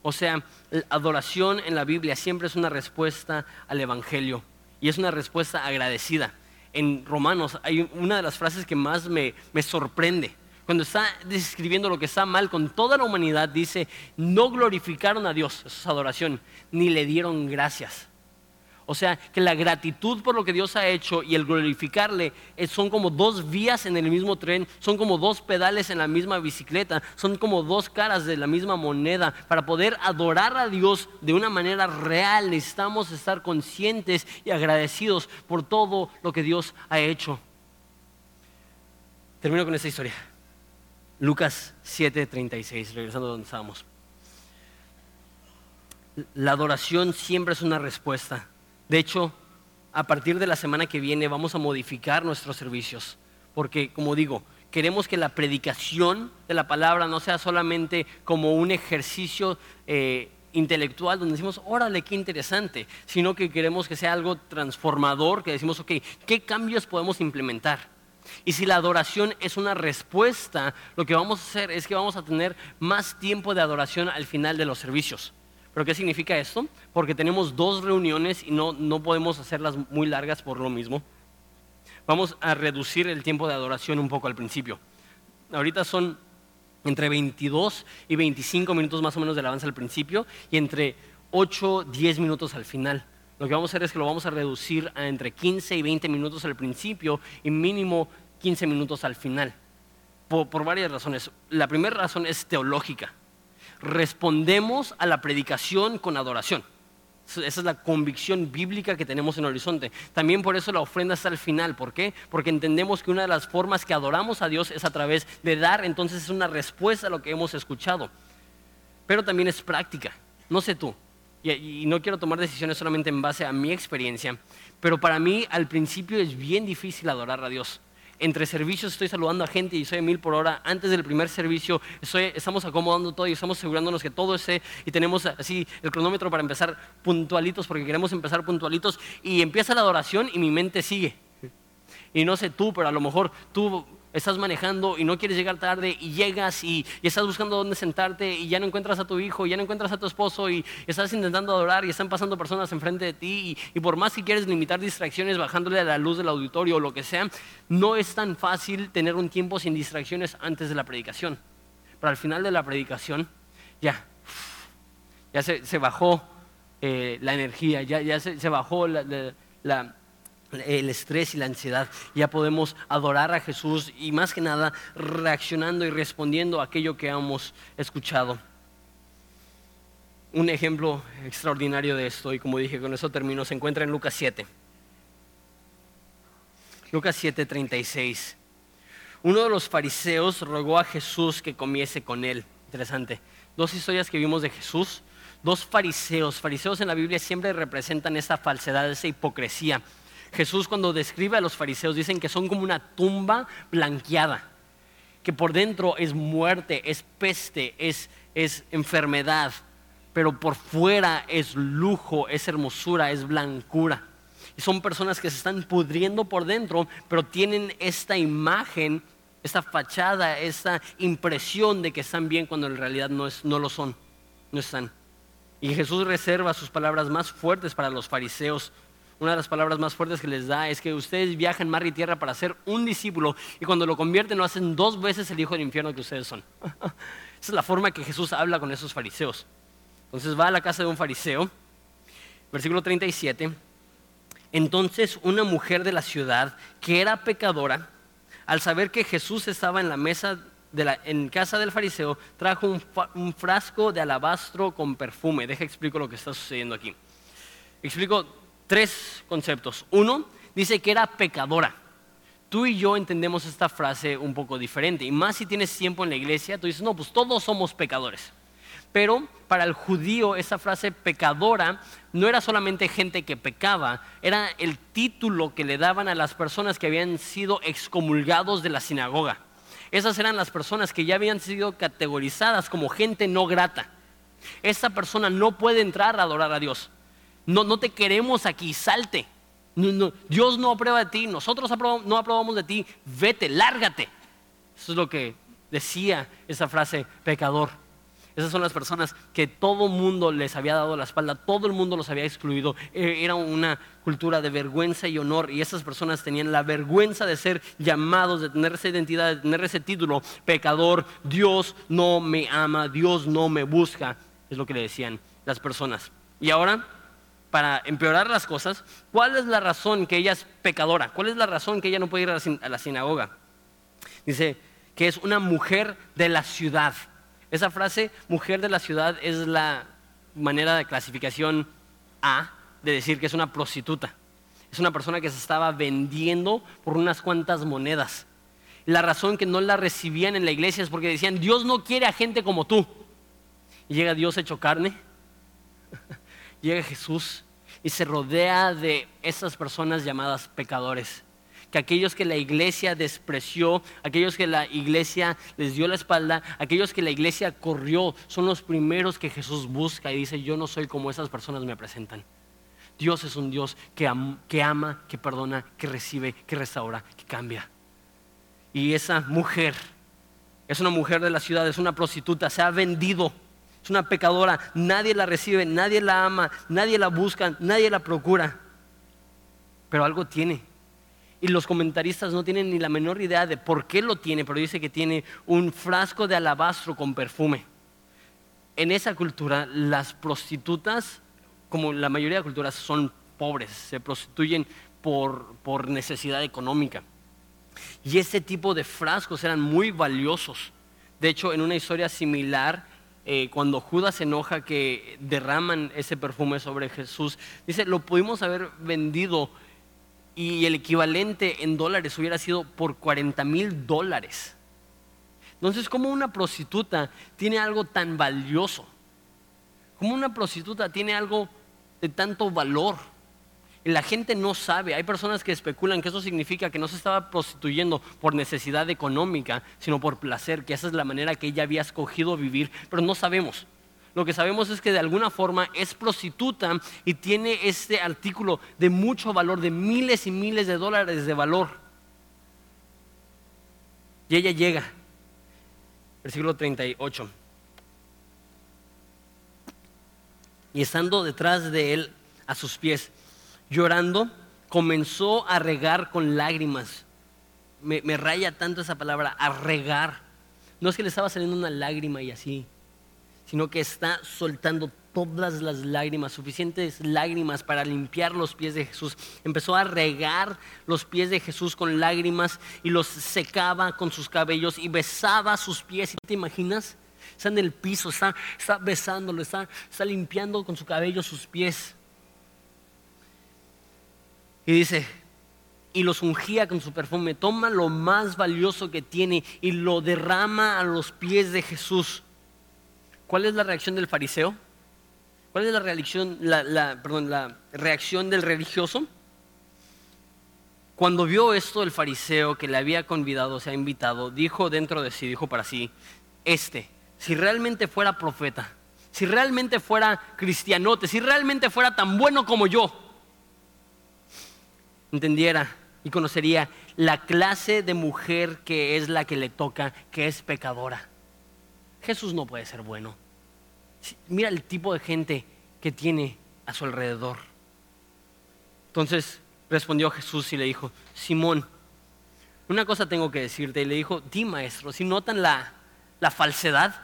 O sea, la adoración en la Biblia siempre es una respuesta al Evangelio y es una respuesta agradecida en Romanos hay una de las frases que más me, me sorprende. Cuando está describiendo lo que está mal con toda la humanidad, dice, no glorificaron a Dios, eso es adoración, ni le dieron gracias. O sea, que la gratitud por lo que Dios ha hecho y el glorificarle eh, son como dos vías en el mismo tren, son como dos pedales en la misma bicicleta, son como dos caras de la misma moneda. Para poder adorar a Dios de una manera real necesitamos estar conscientes y agradecidos por todo lo que Dios ha hecho. Termino con esta historia. Lucas 7:36, regresando a donde estábamos. La adoración siempre es una respuesta. De hecho, a partir de la semana que viene vamos a modificar nuestros servicios, porque como digo, queremos que la predicación de la palabra no sea solamente como un ejercicio eh, intelectual donde decimos, órale, qué interesante, sino que queremos que sea algo transformador, que decimos, ok, ¿qué cambios podemos implementar? Y si la adoración es una respuesta, lo que vamos a hacer es que vamos a tener más tiempo de adoración al final de los servicios. ¿Pero qué significa esto? Porque tenemos dos reuniones y no, no podemos hacerlas muy largas por lo mismo. Vamos a reducir el tiempo de adoración un poco al principio. Ahorita son entre 22 y 25 minutos más o menos de alabanza al principio y entre 8, 10 minutos al final. Lo que vamos a hacer es que lo vamos a reducir a entre 15 y 20 minutos al principio y mínimo 15 minutos al final. por varias razones. La primera razón es teológica respondemos a la predicación con adoración. Esa es la convicción bíblica que tenemos en Horizonte. También por eso la ofrenda está al final. ¿Por qué? Porque entendemos que una de las formas que adoramos a Dios es a través de dar, entonces es una respuesta a lo que hemos escuchado. Pero también es práctica. No sé tú. Y, no quiero tomar decisiones solamente en base a mi experiencia, pero para mí al principio es bien difícil adorar a Dios entre servicios estoy saludando a gente y soy a mil por hora. Antes del primer servicio estamos acomodando todo y estamos asegurándonos que todo esté y tenemos así el cronómetro para empezar puntualitos porque queremos empezar puntualitos y empieza la adoración y mi mente sigue. Y no sé tú, pero a lo mejor tú estás manejando y no quieres llegar tarde y llegas y, estás buscando dónde sentarte y ya no encuentras a tu hijo, ya no encuentras a tu esposo y estás intentando adorar y están pasando personas enfrente de ti y, por más que quieres limitar distracciones bajándole a la luz del auditorio o lo que sea, no es tan fácil tener un tiempo sin distracciones antes de la predicación. Pero al final de la predicación, ya, ya se, bajó eh, la energía, ya, ya se, bajó la el estrés y la ansiedad. Ya podemos adorar a Jesús y más que nada reaccionando y respondiendo a aquello que hemos escuchado. Un ejemplo extraordinario de esto, y como dije, con eso termino, se encuentra en Lucas 7. Lucas 7, 36. Uno de los fariseos rogó a Jesús que comiese con él. Interesante. Dos historias que vimos de Jesús. Dos fariseos. Fariseos en la Biblia siempre representan esa falsedad, esa hipocresía Jesús cuando describe a los fariseos dicen que son como una tumba blanqueada, que por dentro es muerte, es peste, es, es enfermedad, pero por fuera es lujo, es hermosura, es blancura. Y son personas que se están pudriendo por dentro, pero tienen esta imagen, esta fachada, esta impresión de que están bien cuando en realidad no, es, no lo son, no están. Y Jesús reserva sus palabras más fuertes para los fariseos una de las palabras más fuertes que les da es que ustedes viajan mar y tierra para ser un discípulo y cuando lo convierten lo hacen dos veces el hijo del infierno que ustedes son. Esa es la forma que Jesús habla con esos fariseos. Entonces va a la casa de un fariseo, versículo 37. Entonces una mujer de la ciudad que era pecadora, al saber que Jesús estaba en la mesa de la, en casa del fariseo, trajo un, un frasco de alabastro con perfume. Deja explico lo que está sucediendo aquí. Explico tres conceptos. Uno, dice que era pecadora. Tú y yo entendemos esta frase un poco diferente. Y más si tienes tiempo en la iglesia, tú dices, no, pues todos somos pecadores. Pero para el judío esa frase pecadora no era solamente gente que pecaba, era el título que le daban a las personas que habían sido excomulgados de la sinagoga. Esas eran las personas que ya habían sido categorizadas como gente no grata. Esa persona no puede entrar a adorar a Dios. No, no te queremos aquí, salte. Dios no aprueba de ti, nosotros no aprobamos de ti, vete, lárgate. Eso es lo que decía esa frase, pecador. Esas son las personas que todo el mundo les había dado la espalda, todo el mundo los había excluido. E, era una cultura de vergüenza y honor y esas personas tenían la vergüenza de ser llamados, de tener esa identidad, de tener ese título, pecador, Dios no me ama, Dios no me busca, es lo que le decían las personas. Y ahora para empeorar las cosas, ¿cuál es la razón que ella es pecadora? ¿Cuál es la razón que ella no puede ir a la sinagoga? Dice que es una mujer de la ciudad. Esa frase, mujer de la ciudad, es la manera de clasificación A de decir que es una prostituta. Es una persona que se estaba vendiendo por unas cuantas monedas. La razón que no la recibían en la iglesia es porque decían, Dios no quiere a gente como tú. Y llega Dios hecho carne, llega Jesús y se rodea de esas personas llamadas pecadores que aquellos que la iglesia despreció, aquellos que la iglesia les dio la espalda, aquellos que la iglesia corrió, son los primeros que Jesús busca y dice, yo no soy como esas personas me presentan. Dios es un Dios que, que ama, que perdona, que recibe, que restaura, que cambia. Y esa mujer es una mujer de la ciudad, es una prostituta, se ha vendido, es una pecadora, nadie la recibe, nadie la ama, nadie la busca, nadie la procura. Pero algo tiene, y los comentaristas no tienen ni la menor idea de por qué lo tiene, pero dice que tiene un frasco de alabastro con perfume. En esa cultura, las prostitutas, como la mayoría de culturas, son pobres, se prostituyen por, por necesidad económica. Y ese tipo de frascos eran muy valiosos. De hecho, en una historia similar, eh, cuando Judas se enoja que derraman ese perfume sobre Jesús, dice, lo pudimos haber vendido y el equivalente en dólares hubiera sido por 40 mil dólares. Entonces, ¿cómo una prostituta tiene algo tan valioso? ¿Cómo una prostituta tiene algo de tanto valor? La gente no sabe. Hay personas que especulan que eso significa que no se estaba prostituyendo por necesidad económica, sino por placer, que esa es la manera que ella había escogido vivir, pero no sabemos. Lo que sabemos es que de alguna forma es prostituta y tiene este artículo de mucho valor, de miles y miles de dólares de valor. Y ella llega, versículo 38. Y estando detrás de él a sus pies, llorando, comenzó a regar con lágrimas. Me, raya tanto esa palabra, a regar. No es que le estaba saliendo una lágrima y así sino que está soltando todas las lágrimas, suficientes lágrimas para limpiar los pies de Jesús. Empezó a regar los pies de Jesús con lágrimas y los secaba con sus cabellos y besaba sus pies. ¿Te imaginas? Está en el piso, está, está besándolo, está, está limpiando con su cabello sus pies. Y dice, y los ungía con su perfume, toma lo más valioso que tiene y lo derrama a los pies de Jesús. ¿Cuál es la reacción del fariseo? ¿Cuál es la reacción, la, reacción del religioso? Cuando vio esto el fariseo que le había convidado, se ha invitado, dijo dentro de sí, dijo para sí, este, si realmente fuera profeta, si realmente fuera cristianote, si realmente fuera tan bueno como yo, entendiera y conocería la clase de mujer que es la que le toca, que es pecadora. Jesús no puede ser bueno. Mira el tipo de gente que tiene a su alrededor. Entonces respondió Jesús y le dijo, Simón, una cosa tengo que decirte. Y le dijo, di maestro, si notan la, falsedad,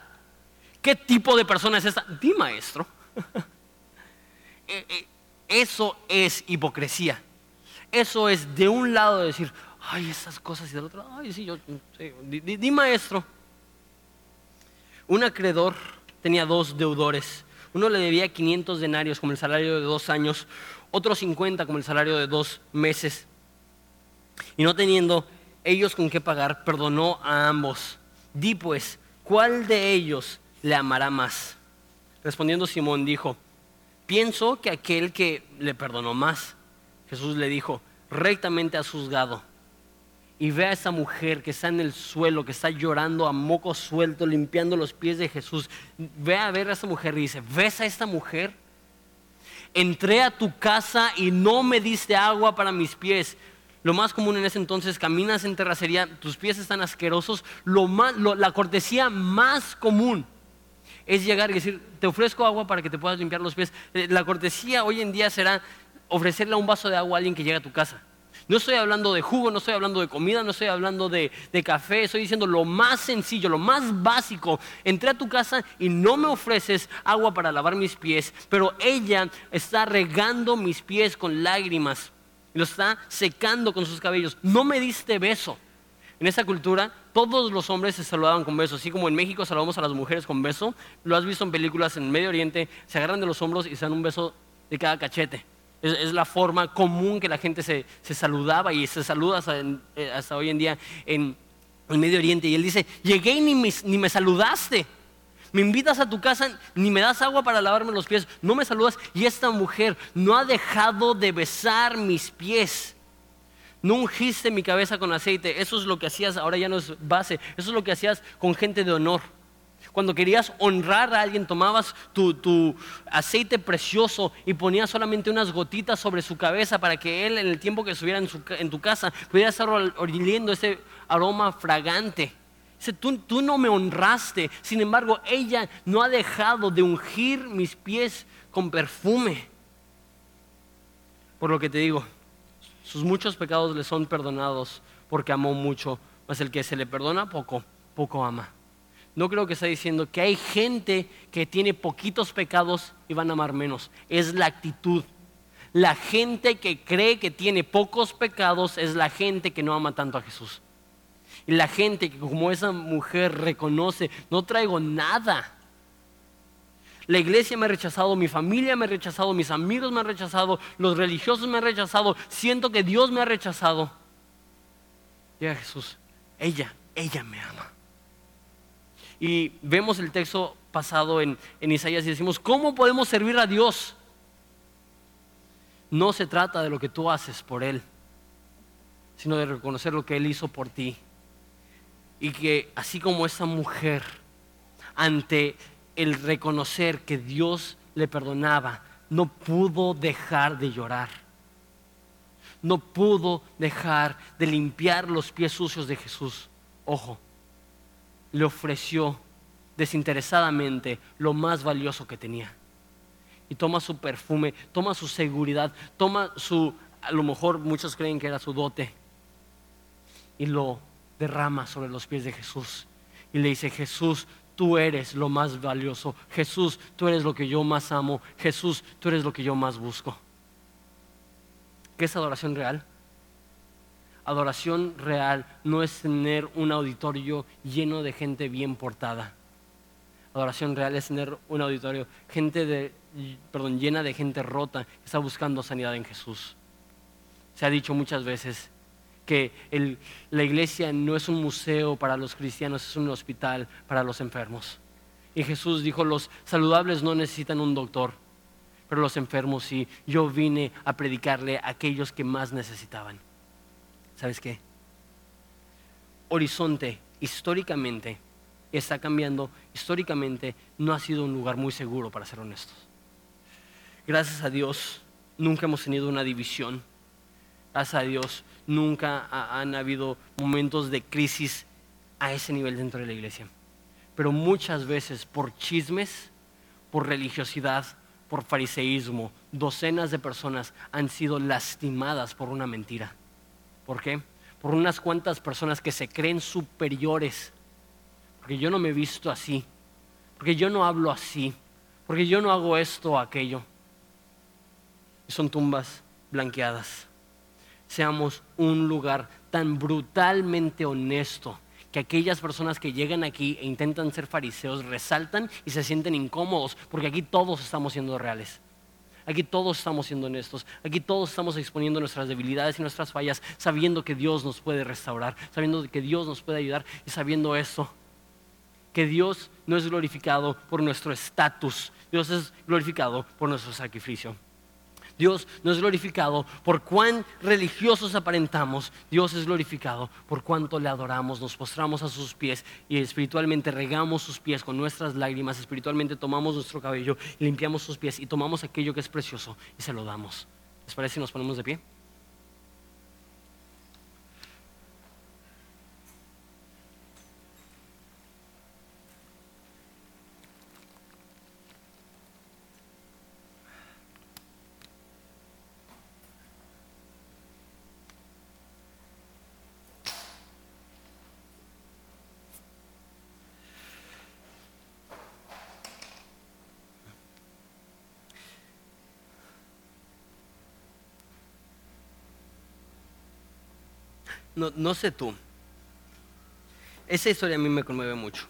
¿qué tipo de persona es esta? Di maestro. Eh, eh, eso es hipocresía. Eso es de un lado decir, ay, esas cosas y del otro, ay, sí, yo, di maestro. Un acreedor tenía dos deudores. Uno le debía 500 denarios como el salario de dos años, otro 50 como el salario de dos meses. Y no teniendo ellos con qué pagar, perdonó a ambos. Di pues, ¿cuál de ellos le amará más? Respondiendo Simón dijo, pienso que aquel que le perdonó más. Jesús le dijo, rectamente has juzgado y ve a esa mujer que está en el suelo, que está llorando a moco suelto, limpiando los pies de Jesús. Ve a ver a esa mujer y dice, ¿ves a esta mujer? Entré a tu casa y no me diste agua para mis pies. Lo más común en ese entonces, caminas en terracería, tus pies están asquerosos. Lo la cortesía más común es llegar y decir, te ofrezco agua para que te puedas limpiar los pies. Eh, la cortesía hoy en día será ofrecerle un vaso de agua a alguien que llega a tu casa. No estoy hablando de jugo, no estoy hablando de comida, no estoy hablando de, café, estoy diciendo lo más sencillo, lo más básico. Entré a tu casa y no me ofreces agua para lavar mis pies, pero ella está regando mis pies con lágrimas, lo está secando con sus cabellos. No me diste beso. En esa cultura todos los hombres se saludaban con beso, así como en México saludamos a las mujeres con beso. Lo has visto en películas en Medio Oriente, se agarran de los hombros y se dan un beso de cada cachete. Es, la forma común que la gente se, saludaba y se saluda hasta, eh, hoy en día en, el Medio Oriente y él dice, llegué y ni me, ni me saludaste. Me invitas a tu casa, ni me das agua para lavarme los pies, no me saludas. Y esta mujer no ha dejado de besar mis pies. No ungiste mi cabeza con aceite. Eso es lo que hacías, ahora ya no es base. Eso es lo que hacías con gente de honor. Cuando querías honrar a alguien, tomabas tu, aceite precioso y ponías solamente unas gotitas sobre su cabeza para que él, en el tiempo que estuviera en, tu casa, pudiera estar oliendo ese aroma fragante. Dice, tú, tú no me honraste. Sin embargo, ella no ha dejado de ungir mis pies con perfume. Por lo que te digo, sus muchos pecados le son perdonados porque amó mucho, mas el que se le perdona poco, poco ama no creo que está diciendo que hay gente que tiene poquitos pecados y van a amar menos. Es la actitud. La gente que cree que tiene pocos pecados es la gente que no ama tanto a Jesús. Y la gente que como esa mujer reconoce, no traigo nada. La iglesia me ha rechazado, mi familia me ha rechazado, mis amigos me han rechazado, los religiosos me han rechazado, siento que Dios me ha rechazado. Llega Jesús, ella, ella me ama. Y vemos el texto pasado en, Isaías y decimos, ¿cómo podemos servir a Dios? No se trata de lo que tú haces por Él, sino de reconocer lo que Él hizo por ti. Y que así como esa mujer, ante el reconocer que Dios le perdonaba, no pudo dejar de llorar. No pudo dejar de limpiar los pies sucios de Jesús. Ojo, le ofreció desinteresadamente lo más valioso que tenía. Y toma su perfume, toma su seguridad, toma su, a lo mejor muchos creen que era su dote, y lo derrama sobre los pies de Jesús. Y le dice, Jesús, tú eres lo más valioso. Jesús, tú eres lo que yo más amo. Jesús, tú eres lo que yo más busco. ¿Qué es adoración real? Adoración real no es tener un auditorio lleno de gente bien portada. Adoración real es tener un auditorio gente de, perdón, llena de gente rota que está buscando sanidad en Jesús. Se ha dicho muchas veces que la iglesia no es un museo para los cristianos, es un hospital para los enfermos. Y Jesús dijo, los saludables no necesitan un doctor, pero los enfermos sí. Yo vine a predicarle a aquellos que más necesitaban. ¿Sabes qué? Horizonte históricamente está cambiando, históricamente no ha sido un lugar muy seguro, para ser honestos. Gracias a Dios, nunca hemos tenido una división. Gracias a Dios, nunca han habido momentos de crisis a ese nivel dentro de la iglesia. Pero muchas veces por chismes, por religiosidad, por fariseísmo, docenas de personas han sido lastimadas por una mentira. ¿Por qué? Por unas cuantas personas que se creen superiores. Porque yo no me he visto así. Porque yo no hablo así. Porque yo no hago esto o aquello. Son tumbas blanqueadas. Seamos un lugar tan brutalmente honesto que aquellas personas que llegan aquí e intentan ser fariseos resaltan y se sienten incómodos porque aquí todos estamos siendo reales. Aquí todos estamos siendo honestos. Aquí todos estamos exponiendo nuestras debilidades y nuestras fallas, sabiendo que Dios nos puede restaurar, sabiendo que Dios nos puede ayudar y sabiendo eso, que Dios no es glorificado por nuestro estatus, Dios es glorificado por nuestro sacrificio. Dios no es glorificado por cuán religiosos aparentamos. Dios es glorificado por cuánto le adoramos, nos postramos a sus pies y espiritualmente regamos sus pies con nuestras lágrimas. Espiritualmente tomamos nuestro cabello limpiamos sus pies y tomamos aquello que es precioso y se lo damos. ¿Les parece si nos ponemos de pie? No, no sé tú. Esa historia a mí me conmueve mucho.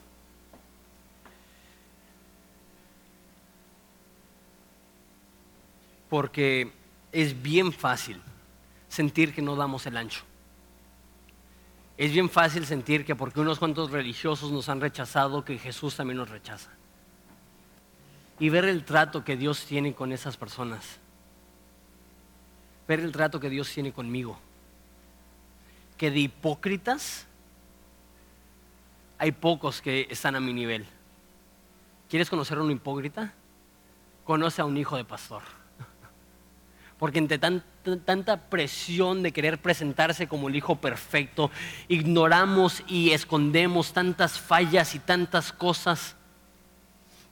Porque es bien fácil sentir que no damos el ancho. es bien fácil sentir que porque unos cuantos religiosos nos han rechazado, que Jesús también nos rechaza. Y ver el trato que Dios tiene con esas personas. Ver el trato que Dios tiene conmigo. Que de hipócritas hay pocos que están a mi nivel. ¿Quieres conocer a un hipócrita? Conoce a un hijo de pastor. Porque entre tanta presión de querer presentarse como el hijo perfecto, ignoramos y escondemos tantas fallas y tantas cosas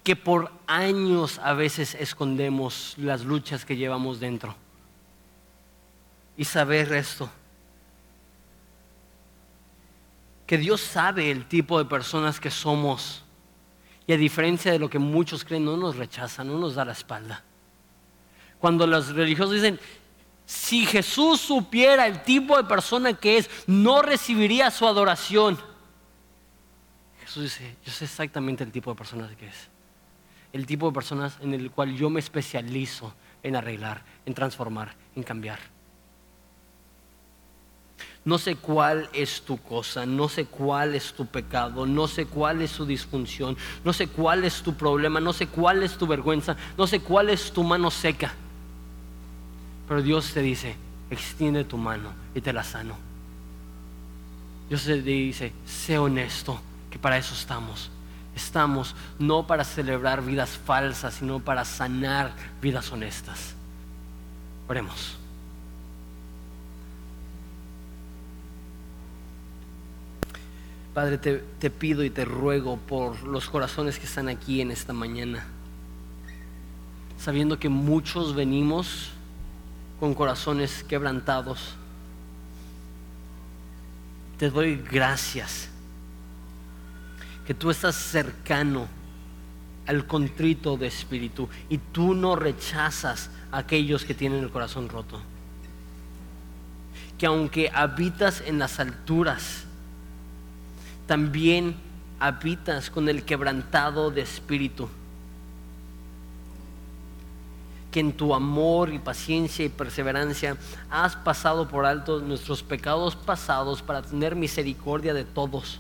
que por años a veces escondemos las luchas que llevamos dentro. Y saber esto, que Dios sabe el tipo de personas que somos y a diferencia de lo que muchos creen, no nos rechaza, no nos da la espalda. Cuando los religiosos dicen, si Jesús supiera el tipo de persona que es, no recibiría su adoración. Jesús dice, yo sé exactamente el tipo de persona que es. El tipo de personas en el cual yo me especializo en arreglar, en transformar, en cambiar. No sé cuál es tu cosa, no sé cuál es tu pecado, no sé cuál es tu disfunción, no sé cuál es tu problema, no sé cuál es tu vergüenza, no sé cuál es tu mano seca. Pero Dios te dice, extiende tu mano y te la sano. Dios te dice, sé honesto, que para eso estamos. Estamos no para celebrar vidas falsas, sino para sanar vidas honestas. Oremos. Padre, te, pido y te ruego por los corazones que están aquí en esta mañana, sabiendo que muchos venimos con corazones quebrantados. Te doy gracias que tú estás cercano al contrito de espíritu y tú no rechazas a aquellos que tienen el corazón roto. Que aunque habitas en las alturas, también habitas con el quebrantado de espíritu que en tu amor y paciencia y perseverancia has pasado por alto nuestros pecados pasados para tener misericordia de todos.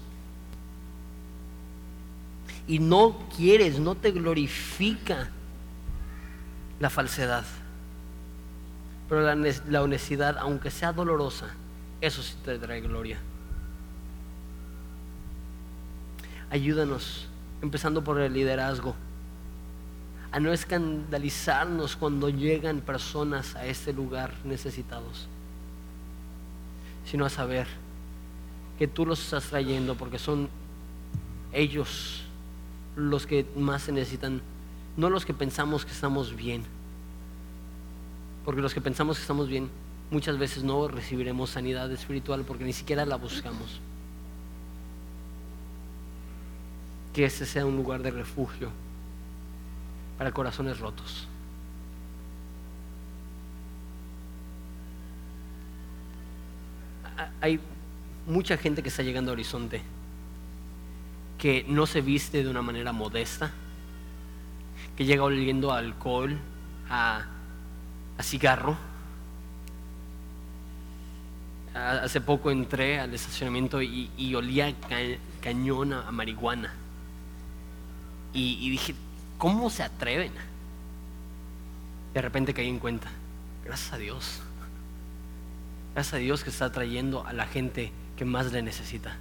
Y no quieres, no te glorifica la falsedad. Pero la, honestidad, aunque sea dolorosa, eso sí te trae gloria. Ayúdanos, empezando por el liderazgo a no escandalizarnos cuando llegan personas a este lugar necesitados, sino a saber que tú los estás trayendo porque son ellos los que más se necesitan, no los que pensamos que estamos bien, porque los que pensamos que estamos bien muchas veces no recibiremos sanidad espiritual porque ni siquiera la buscamos. Que ese sea un lugar de refugio para corazones rotos. Hay mucha gente que está llegando a Horizonte que no se viste de una manera modesta, que llega oliendo a alcohol, a, cigarro. Hace poco entré al estacionamiento y, olía cañón a, marihuana. Y, dije, ¿Cómo se atreven? De repente caí en cuenta. Gracias a Dios. Gracias a Dios que está trayendo a la gente que más le necesita.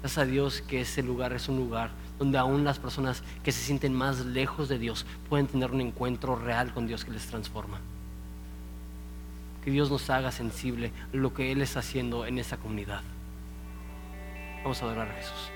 Gracias a Dios que ese lugar es un lugar donde aún las personas que se sienten más lejos de Dios pueden tener un encuentro real con Dios que les transforma. Que Dios nos haga sensible lo que Él está haciendo en esta comunidad. Vamos a adorar a Jesús.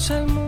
Dios el